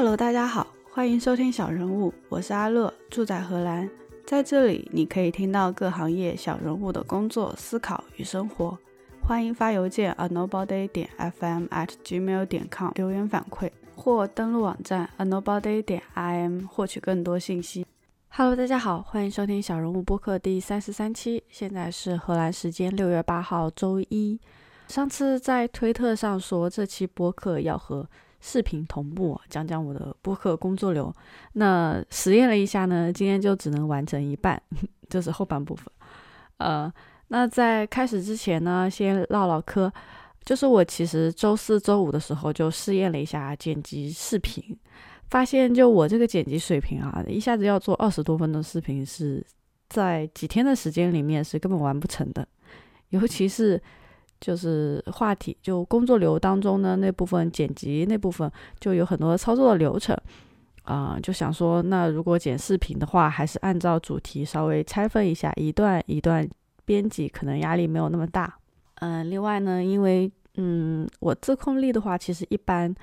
Hello，大家好，欢迎收听小人物，我是阿乐，住在荷兰，在这里你可以听到各行业小人物的工作、思考与生活。欢迎发邮件 a nobody 点 fm at gmail 点 com 留言反馈，或登录网站 a nobody 点 im 获取更多信息。Hello，大家好，欢迎收听小人物播客第三十三期，现在是荷兰时间六月八号周一。上次在推特上说这期播客要和视频同步，讲讲我的播客工作流。那实验了一下呢，今天就只能完成一半，这是后半部分。呃，那在开始之前呢，先唠唠嗑。就是我其实周四周五的时候就试验了一下剪辑视频，发现就我这个剪辑水平啊，一下子要做二十多分钟视频，是在几天的时间里面是根本完不成的，尤其是。就是话题，就工作流当中呢，那部分剪辑那部分就有很多操作的流程，啊，就想说，那如果剪视频的话，还是按照主题稍微拆分一下，一段一段编辑，可能压力没有那么大。嗯，另外呢，因为嗯，我自控力的话，其实一般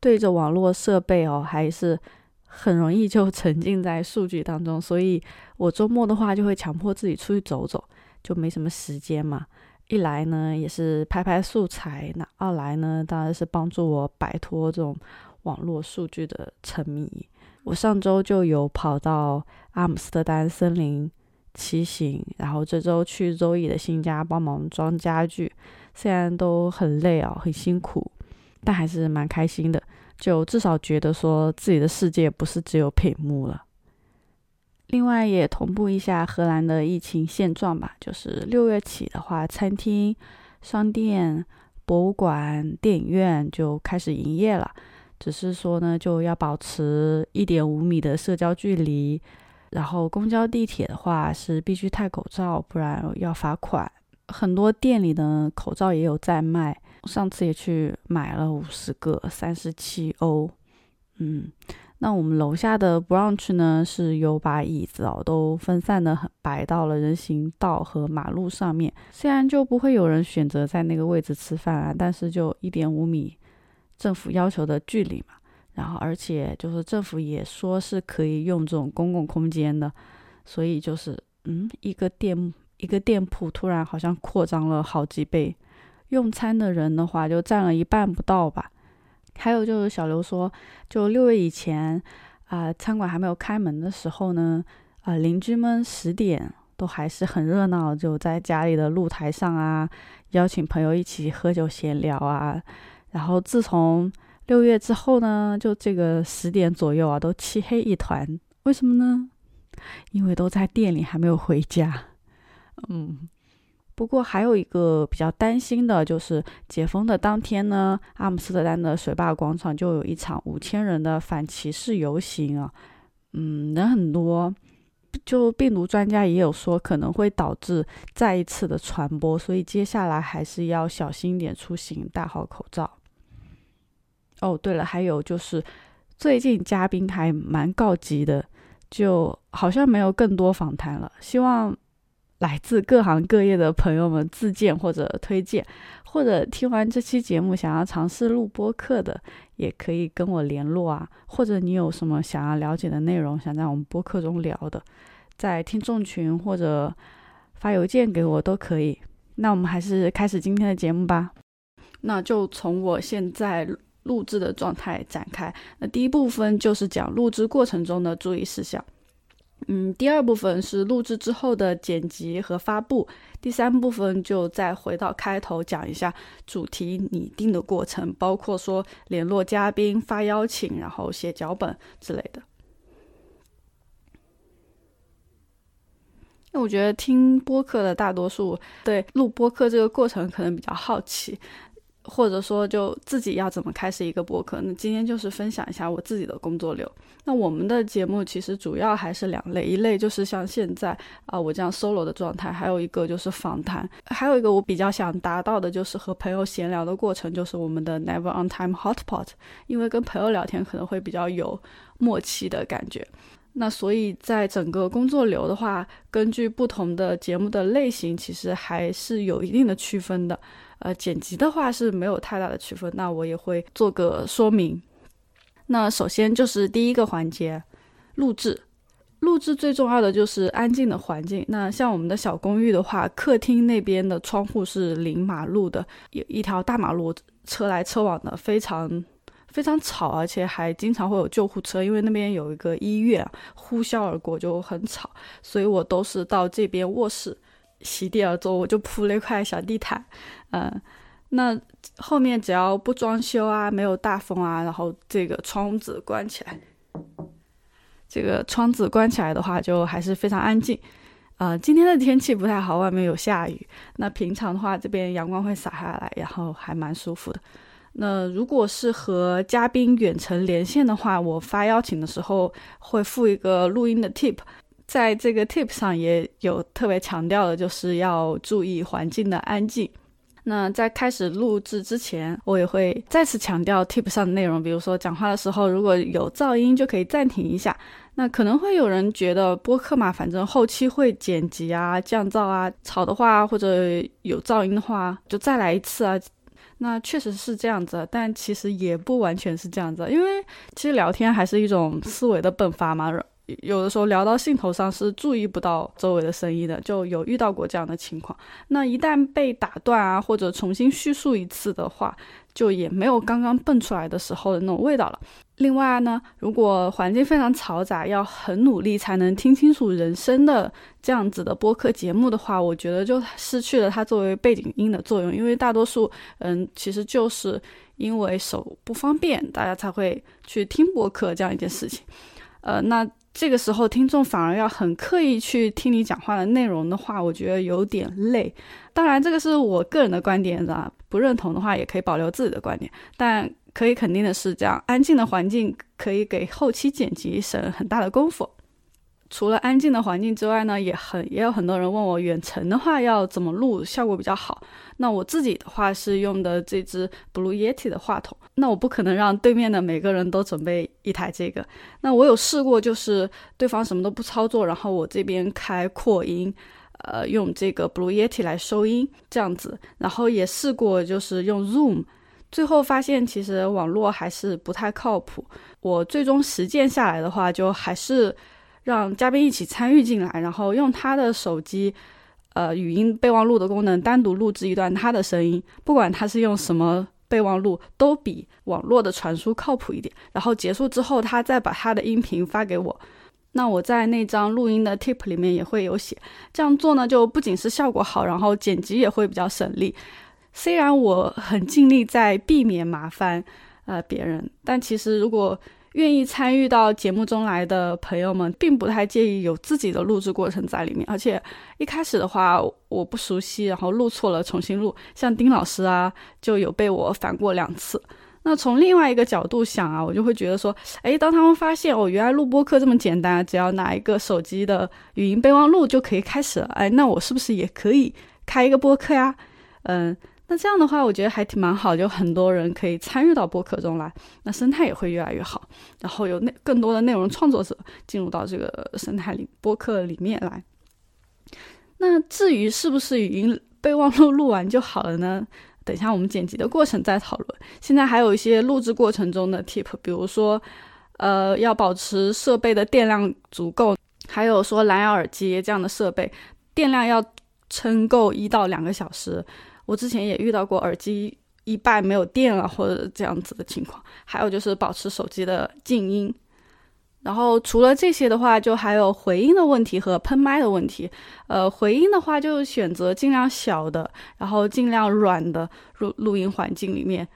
对着网络设备哦，还是很容易就 沉浸在数据当中，所以我周末的话就会强迫自己出去走走，就没什么时间嘛。一来呢，也是拍拍素材；那二来呢，当然是帮助我摆脱这种网络数据的沉迷。我上周就有跑到阿姆斯特丹森林骑行，然后这周去周易的新家帮忙装家具。虽然都很累啊，很辛苦，但还是蛮开心的。就至少觉得说自己的世界不是只有屏幕了。另外也同步一下荷兰的疫情现状吧，就是六月起的话，餐厅、商店、博物馆、电影院就开始营业了。只是说呢，就要保持一点五米的社交距离。然后公交、地铁的话是必须戴口罩，不然要罚款。很多店里的口罩也有在卖，上次也去买了五十个，三十七欧。嗯。那我们楼下的 brunch 呢，是有把椅子哦，都分散的很，摆到了人行道和马路上面。虽然就不会有人选择在那个位置吃饭啊，但是就一点五米政府要求的距离嘛。然后，而且就是政府也说是可以用这种公共空间的，所以就是嗯，一个店一个店铺突然好像扩张了好几倍，用餐的人的话就占了一半不到吧。还有就是小刘说，就六月以前，啊，餐馆还没有开门的时候呢，啊，邻居们十点都还是很热闹，就在家里的露台上啊，邀请朋友一起喝酒闲聊啊。然后自从六月之后呢，就这个十点左右啊，都漆黑一团。为什么呢？因为都在店里还没有回家。嗯。不过还有一个比较担心的就是解封的当天呢，阿姆斯特丹的水坝广场就有一场五千人的反歧视游行啊，嗯，人很多，就病毒专家也有说可能会导致再一次的传播，所以接下来还是要小心一点出行，戴好口罩。哦，对了，还有就是最近嘉宾还蛮告急的，就好像没有更多访谈了，希望。来自各行各业的朋友们自荐或者推荐，或者听完这期节目想要尝试录播课的，也可以跟我联络啊。或者你有什么想要了解的内容，想在我们播客中聊的，在听众群或者发邮件给我都可以。那我们还是开始今天的节目吧。那就从我现在录制的状态展开。那第一部分就是讲录制过程中的注意事项。嗯，第二部分是录制之后的剪辑和发布，第三部分就再回到开头讲一下主题拟定的过程，包括说联络嘉宾、发邀请，然后写脚本之类的。那我觉得听播客的大多数对录播客这个过程可能比较好奇。或者说，就自己要怎么开始一个博客？那今天就是分享一下我自己的工作流。那我们的节目其实主要还是两类，一类就是像现在啊我这样 solo 的状态，还有一个就是访谈，还有一个我比较想达到的就是和朋友闲聊的过程，就是我们的 Never on Time Hotpot。因为跟朋友聊天可能会比较有默契的感觉。那所以在整个工作流的话，根据不同的节目的类型，其实还是有一定的区分的。呃，剪辑的话是没有太大的区分，那我也会做个说明。那首先就是第一个环节，录制。录制最重要的就是安静的环境。那像我们的小公寓的话，客厅那边的窗户是临马路的，有一条大马路，车来车往的，非常非常吵，而且还经常会有救护车，因为那边有一个医院，呼啸而过就很吵。所以我都是到这边卧室席地而坐，我就铺了一块小地毯，嗯，那后面只要不装修啊，没有大风啊，然后这个窗子关起来。这个窗子关起来的话，就还是非常安静。呃，今天的天气不太好，外面有下雨。那平常的话，这边阳光会洒下来，然后还蛮舒服的。那如果是和嘉宾远程连线的话，我发邀请的时候会附一个录音的 tip，在这个 tip 上也有特别强调的，就是要注意环境的安静。那在开始录制之前，我也会再次强调 tip 上的内容，比如说讲话的时候如果有噪音，就可以暂停一下。那可能会有人觉得播客嘛，反正后期会剪辑啊、降噪啊，吵的话或者有噪音的话，就再来一次啊。那确实是这样子，但其实也不完全是这样子，因为其实聊天还是一种思维的迸发嘛。有的时候聊到兴头上是注意不到周围的声音的，就有遇到过这样的情况。那一旦被打断啊，或者重新叙述一次的话，就也没有刚刚蹦出来的时候的那种味道了。另外呢，如果环境非常嘈杂，要很努力才能听清楚人声的这样子的播客节目的话，我觉得就失去了它作为背景音的作用。因为大多数嗯，其实就是因为手不方便，大家才会去听播客这样一件事情。呃，那。这个时候，听众反而要很刻意去听你讲话的内容的话，我觉得有点累。当然，这个是我个人的观点啊，不认同的话也可以保留自己的观点。但可以肯定的是，这样安静的环境可以给后期剪辑省很大的功夫。除了安静的环境之外呢，也很也有很多人问我远程的话要怎么录效果比较好。那我自己的话是用的这支 Blue Yeti 的话筒。那我不可能让对面的每个人都准备一台这个。那我有试过，就是对方什么都不操作，然后我这边开扩音，呃，用这个 Blue Yeti 来收音这样子。然后也试过，就是用 Zoom，最后发现其实网络还是不太靠谱。我最终实践下来的话，就还是。让嘉宾一起参与进来，然后用他的手机，呃，语音备忘录的功能单独录制一段他的声音，不管他是用什么备忘录，都比网络的传输靠谱一点。然后结束之后，他再把他的音频发给我，那我在那张录音的 tip 里面也会有写。这样做呢，就不仅是效果好，然后剪辑也会比较省力。虽然我很尽力在避免麻烦，呃，别人，但其实如果。愿意参与到节目中来的朋友们，并不太介意有自己的录制过程在里面。而且一开始的话，我不熟悉，然后录错了，重新录。像丁老师啊，就有被我反过两次。那从另外一个角度想啊，我就会觉得说，哎，当他们发现哦，原来录播课这么简单，只要拿一个手机的语音备忘录就可以开始了。哎，那我是不是也可以开一个播客呀？嗯。那这样的话，我觉得还挺蛮好，就很多人可以参与到播客中来，那生态也会越来越好，然后有内更多的内容创作者进入到这个生态里播客里面来。那至于是不是语音备忘录录完就好了呢？等一下我们剪辑的过程再讨论。现在还有一些录制过程中的 tip，比如说，呃，要保持设备的电量足够，还有说蓝牙耳机这样的设备电量要撑够一到两个小时。我之前也遇到过耳机一半没有电了或者这样子的情况，还有就是保持手机的静音。然后除了这些的话，就还有回音的问题和喷麦的问题。呃，回音的话就选择尽量小的，然后尽量软的录录音环境里面。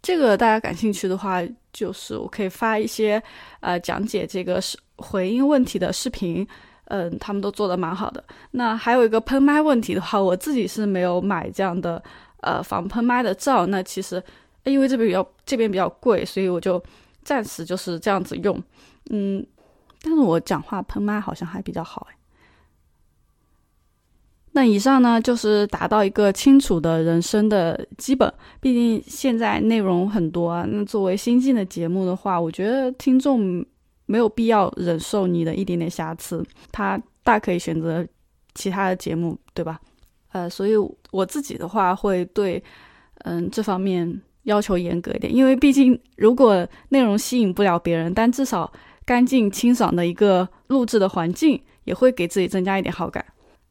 这个大家感兴趣的话，就是我可以发一些呃讲解这个是回音问题的视频。嗯，他们都做的蛮好的。那还有一个喷麦问题的话，我自己是没有买这样的呃防喷麦的罩。那其实因为这边比较这边比较贵，所以我就暂时就是这样子用。嗯，但是我讲话喷麦好像还比较好哎。那以上呢就是达到一个清楚的人声的基本。毕竟现在内容很多啊。那作为新进的节目的话，我觉得听众。没有必要忍受你的一点点瑕疵，他大可以选择其他的节目，对吧？呃，所以我自己的话会对，嗯，这方面要求严格一点，因为毕竟如果内容吸引不了别人，但至少干净清爽的一个录制的环境，也会给自己增加一点好感。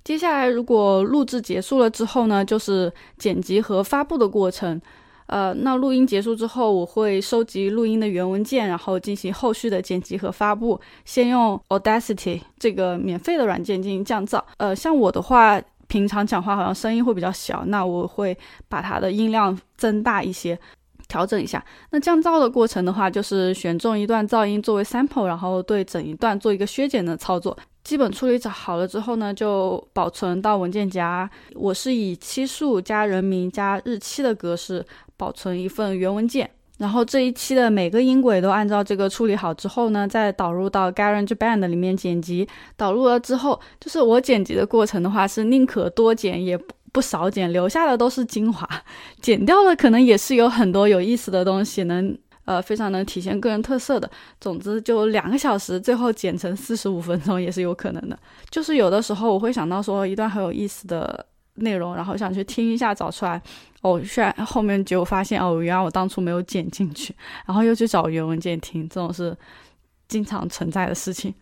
接下来，如果录制结束了之后呢，就是剪辑和发布的过程。呃，那录音结束之后，我会收集录音的原文件，然后进行后续的剪辑和发布。先用 Audacity 这个免费的软件进行降噪。呃，像我的话，平常讲话好像声音会比较小，那我会把它的音量增大一些，调整一下。那降噪的过程的话，就是选中一段噪音作为 sample，然后对整一段做一个削减的操作。基本处理好了之后呢，就保存到文件夹。我是以期数加人名加日期的格式保存一份原文件。然后这一期的每个音轨都按照这个处理好之后呢，再导入到 GarageBand 里面剪辑。导入了之后，就是我剪辑的过程的话，是宁可多剪也不不少剪，留下的都是精华，剪掉了可能也是有很多有意思的东西能。呃，非常能体现个人特色的。总之，就两个小时，最后剪成四十五分钟也是有可能的。就是有的时候我会想到说一段很有意思的内容，然后想去听一下，找出来。哦，虽然后面结果发现哦，原来我当初没有剪进去，然后又去找原文件听，这种是经常存在的事情。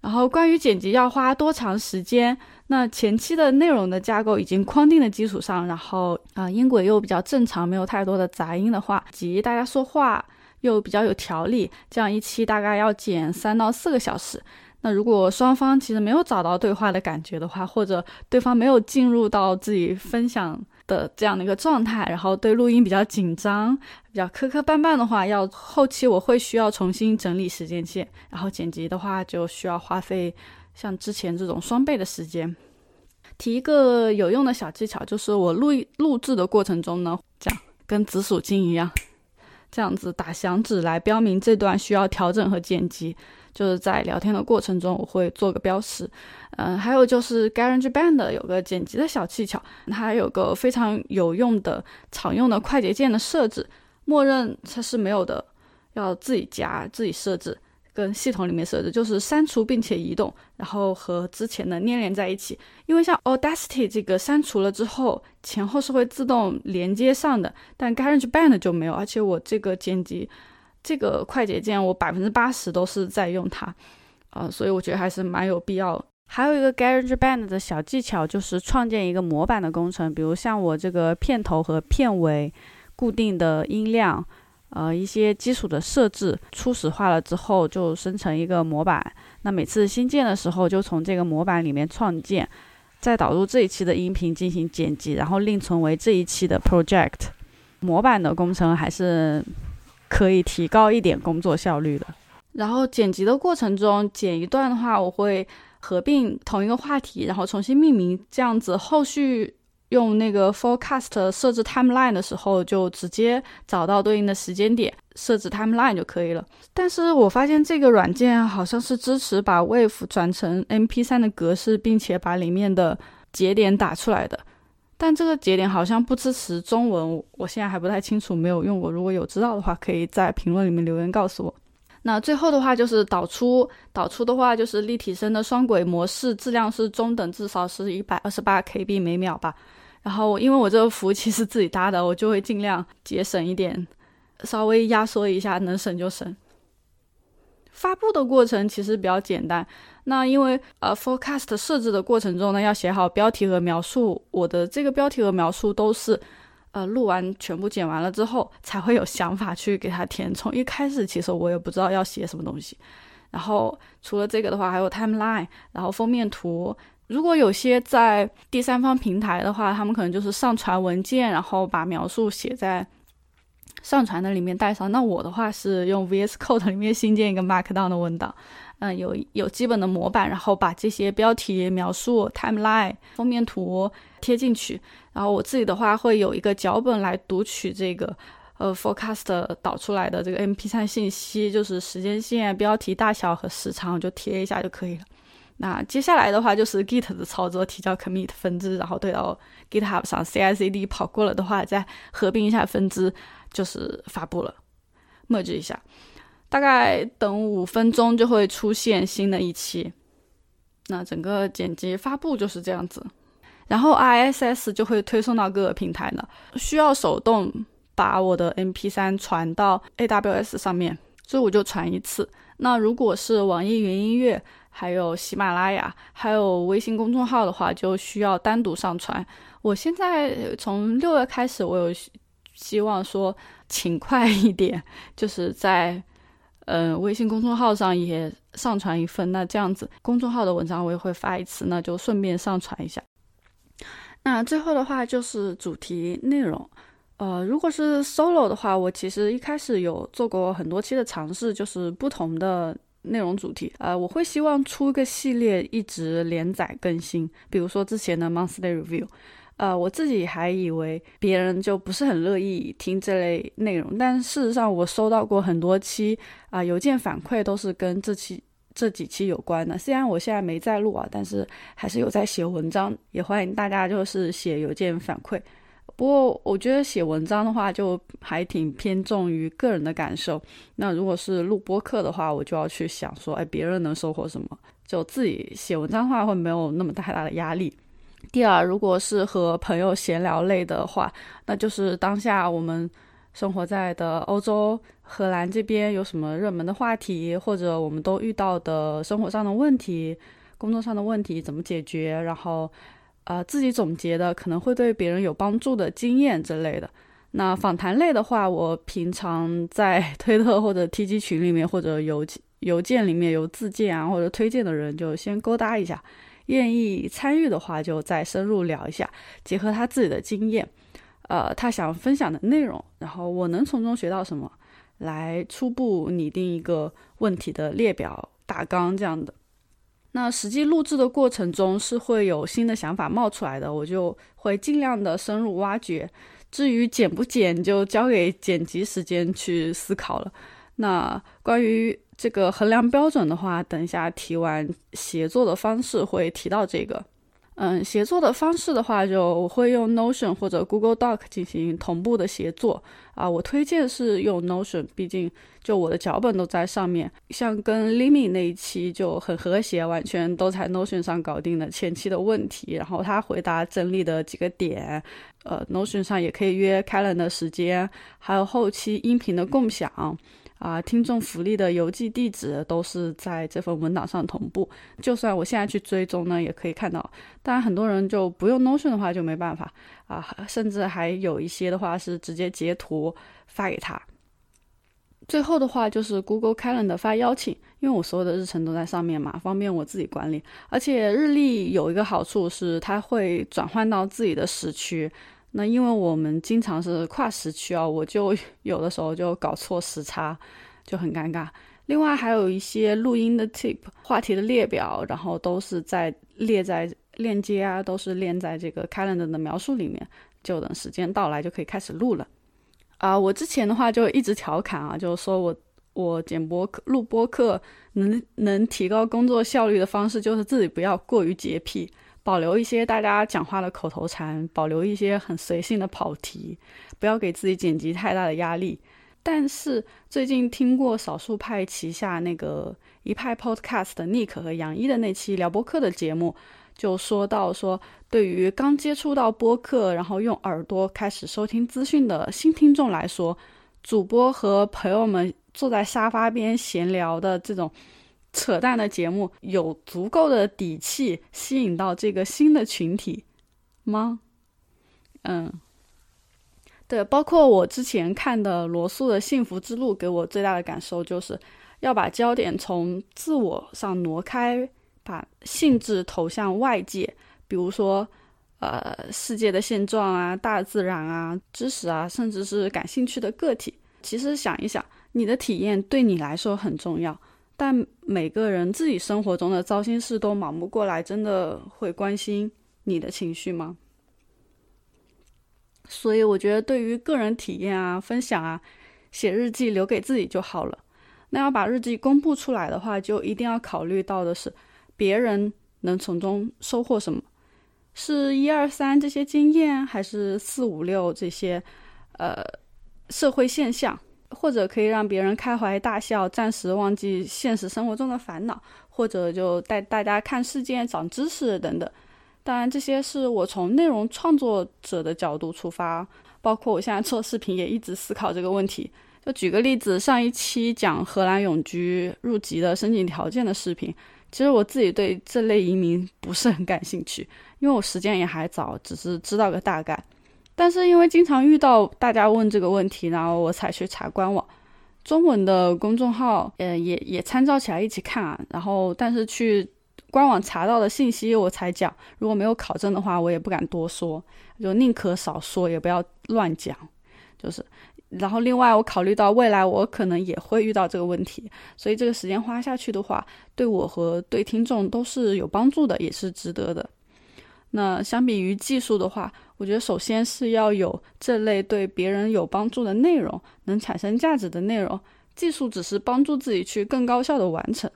然后关于剪辑要花多长时间，那前期的内容的架构已经框定的基础上，然后啊音轨又比较正常，没有太多的杂音的话，及大家说话。又比较有条理，这样一期大概要剪三到四个小时。那如果双方其实没有找到对话的感觉的话，或者对方没有进入到自己分享的这样的一个状态，然后对录音比较紧张、比较磕磕绊绊的话，要后期我会需要重新整理时间线，然后剪辑的话就需要花费像之前这种双倍的时间。提一个有用的小技巧，就是我录录制的过程中呢，这样跟紫薯精一样。这样子打响指来标明这段需要调整和剪辑，就是在聊天的过程中我会做个标识。嗯，还有就是 GarageBand 有个剪辑的小技巧，它有个非常有用的常用的快捷键的设置，默认它是没有的，要自己加自己设置。跟系统里面设置就是删除并且移动，然后和之前的粘连在一起。因为像 Audacity 这个删除了之后，前后是会自动连接上的，但 GarageBand 就没有。而且我这个剪辑这个快捷键，我百分之八十都是在用它，啊，所以我觉得还是蛮有必要。还有一个 GarageBand 的小技巧就是创建一个模板的工程，比如像我这个片头和片尾固定的音量。呃，一些基础的设置初始化了之后，就生成一个模板。那每次新建的时候，就从这个模板里面创建，再导入这一期的音频进行剪辑，然后另存为这一期的 project。模板的工程还是可以提高一点工作效率的。然后剪辑的过程中，剪一段的话，我会合并同一个话题，然后重新命名，这样子后续。用那个 forecast 设置 timeline 的时候，就直接找到对应的时间点，设置 timeline 就可以了。但是我发现这个软件好像是支持把 wave 转成 MP3 的格式，并且把里面的节点打出来的。但这个节点好像不支持中文，我现在还不太清楚，没有用过。如果有知道的话，可以在评论里面留言告诉我。那最后的话就是导出，导出的话就是立体声的双轨模式，质量是中等，至少是一百二十八 KB 每秒吧。然后，因为我这个服务器是自己搭的，我就会尽量节省一点，稍微压缩一下，能省就省。发布的过程其实比较简单。那因为呃，forecast 设置的过程中呢，要写好标题和描述。我的这个标题和描述都是呃录完全部剪完了之后，才会有想法去给它填。充一开始其实我也不知道要写什么东西。然后除了这个的话，还有 timeline，然后封面图。如果有些在第三方平台的话，他们可能就是上传文件，然后把描述写在上传的里面带上。那我的话是用 VS Code 里面新建一个 Markdown 的文档，嗯，有有基本的模板，然后把这些标题、描述、timeline、封面图贴进去。然后我自己的话会有一个脚本来读取这个呃 Forecast 导出来的这个 MP3 信息，就是时间线、标题大小和时长，就贴一下就可以了。那接下来的话就是 Git 的操作，提交 commit 分支，然后对到 GitHub 上 CI/CD 跑过了的话，再合并一下分支，就是发布了，merge 一下，大概等五分钟就会出现新的一期。那整个剪辑发布就是这样子，然后 RSS 就会推送到各个平台了，需要手动把我的 MP3 传到 AWS 上面，所以我就传一次。那如果是网易云音乐，还有喜马拉雅，还有微信公众号的话，就需要单独上传。我现在从六月开始，我有希望说勤快一点，就是在嗯微信公众号上也上传一份。那这样子，公众号的文章我也会发一次，那就顺便上传一下。那最后的话就是主题内容。呃，如果是 solo 的话，我其实一开始有做过很多期的尝试，就是不同的内容主题。呃，我会希望出个系列，一直连载更新。比如说之前的 monthly review。呃，我自己还以为别人就不是很乐意听这类内容，但事实上我收到过很多期啊邮件反馈，都是跟这期这几期有关的。虽然我现在没在录啊，但是还是有在写文章，也欢迎大家就是写邮件反馈。不过我觉得写文章的话，就还挺偏重于个人的感受。那如果是录播课的话，我就要去想说，哎，别人能收获什么？就自己写文章的话，会没有那么太大的压力。第二，如果是和朋友闲聊类的话，那就是当下我们生活在的欧洲、荷兰这边有什么热门的话题，或者我们都遇到的生活上的问题、工作上的问题怎么解决，然后呃自己总结的可能会对别人有帮助的经验之类的。那访谈类的话，我平常在 推特或者 TG 群里面，或者邮邮件里面有自荐啊或者推荐的人，就先勾搭一下。愿意参与的话，就再深入聊一下，结合他自己的经验，呃，他想分享的内容，然后我能从中学到什么，来初步拟定一个问题的列表大纲这样的。那实际录制的过程中是会有新的想法冒出来的，我就会尽量的深入挖掘。至于剪不剪，就交给剪辑时间去思考了。那关于。这个衡量标准的话，等一下提完协作的方式会提到这个。嗯，协作的方式的话，就我会用 Notion 或者 Google Doc 进行同步的协作啊。我推荐是用 Notion，毕竟就我的脚本都在上面。像跟 Limi 那一期就很和谐，完全都在 Notion 上搞定了前期的问题，然后他回答整理的几个点，呃，Notion 上也可以约开人的时间，还有后期音频的共享。啊，听众福利的邮寄地址都是在这份文档上同步。就算我现在去追踪呢，也可以看到。当然，很多人就不用 Notion 的话就没办法啊，甚至还有一些的话是直接截图发给他。最后的话就是 Google Calendar 发邀请，因为我所有的日程都在上面嘛，方便我自己管理。而且日历有一个好处是它会转换到自己的时区。那因为我们经常是跨时区啊，我就 有的时候就搞错时差，就很尴尬。另外还有一些录音的 tip、话题的列表，然后都是在列在链接啊，都是连在这个 calendar 的描述里面，就等时间到来就可以开始录了。啊，我之前的话就一直调侃啊，就是说我我剪播客、录播客能能提高工作效率的方式，就是自己不要过于洁癖。保留一些大家讲话的口头禅，保留一些很随性的跑题，不要给自己剪辑太大的压力。但是最近听过少数派旗下那个一派 Podcast 的 Nick 和杨一的那期聊播客的节目，就说到说，对于刚接触到播客，然后用耳朵开始收听资讯的新听众来说，主播和朋友们坐在沙发边闲聊的这种。扯淡的节目有足够的底气吸引到这个新的群体吗？嗯，对，包括我之前看的罗素的《幸福之路》，给我最大的感受就是要把焦点从自我上挪开，把性质投向外界，比如说呃世界的现状啊、大自然啊、知识啊，甚至是感兴趣的个体。其实想一想，你的体验对你来说很重要。但每个人自己生活中的糟心事都忙不过来，真的会关心你的情绪吗？所以我觉得，对于个人体验啊、分享啊，写日记留给自己就好了。那要把日记公布出来的话，就一定要考虑到的是，别人能从中收获什么？是一二三这些经验，还是四五六这些呃社会现象？或者可以让别人开怀大笑，暂时忘记现实生活中的烦恼，或者就带大家看世界、长知识等等。当然，这些是我从内容创作者的角度出发，包括我现在做视频也一直思考这个问题。就举个例子，上一期讲荷兰永居入籍的申请条件的视频，其实我自己对这类移民不是很感兴趣，因为我时间也还早，只是知道个大概。但是因为经常遇到大家问这个问题，然后我才去查官网，中文的公众号，呃，也也参照起来一起看啊。然后但是去官网查到的信息我才讲，如果没有考证的话，我也不敢多说，就宁可少说，也不要乱讲，就是。然后另外我考虑到未来我可能也会遇到这个问题，所以这个时间花下去的话，对我和对听众都是有帮助的，也是值得的。那相比于技术的话，我觉得首先是要有这类对别人有帮助的内容，能产生价值的内容。技术只是帮助自己去更高效的完成。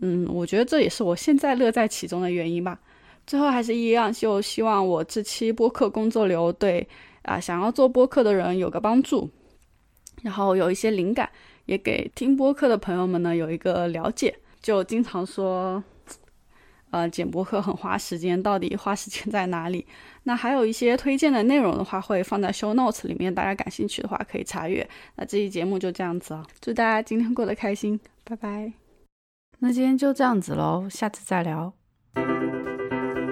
嗯，我觉得这也是我现在乐在其中的原因吧。最后还是一样，就希望我这期播客工作流对啊想要做播客的人有个帮助，然后有一些灵感，也给听播客的朋友们呢有一个了解。就经常说。呃，剪播客很花时间，到底花时间在哪里？那还有一些推荐的内容的话，会放在 show notes 里面，大家感兴趣的话可以查阅。那这期节目就这样子啊，祝大家今天过得开心，拜拜。那今天就这样子喽，下次再聊。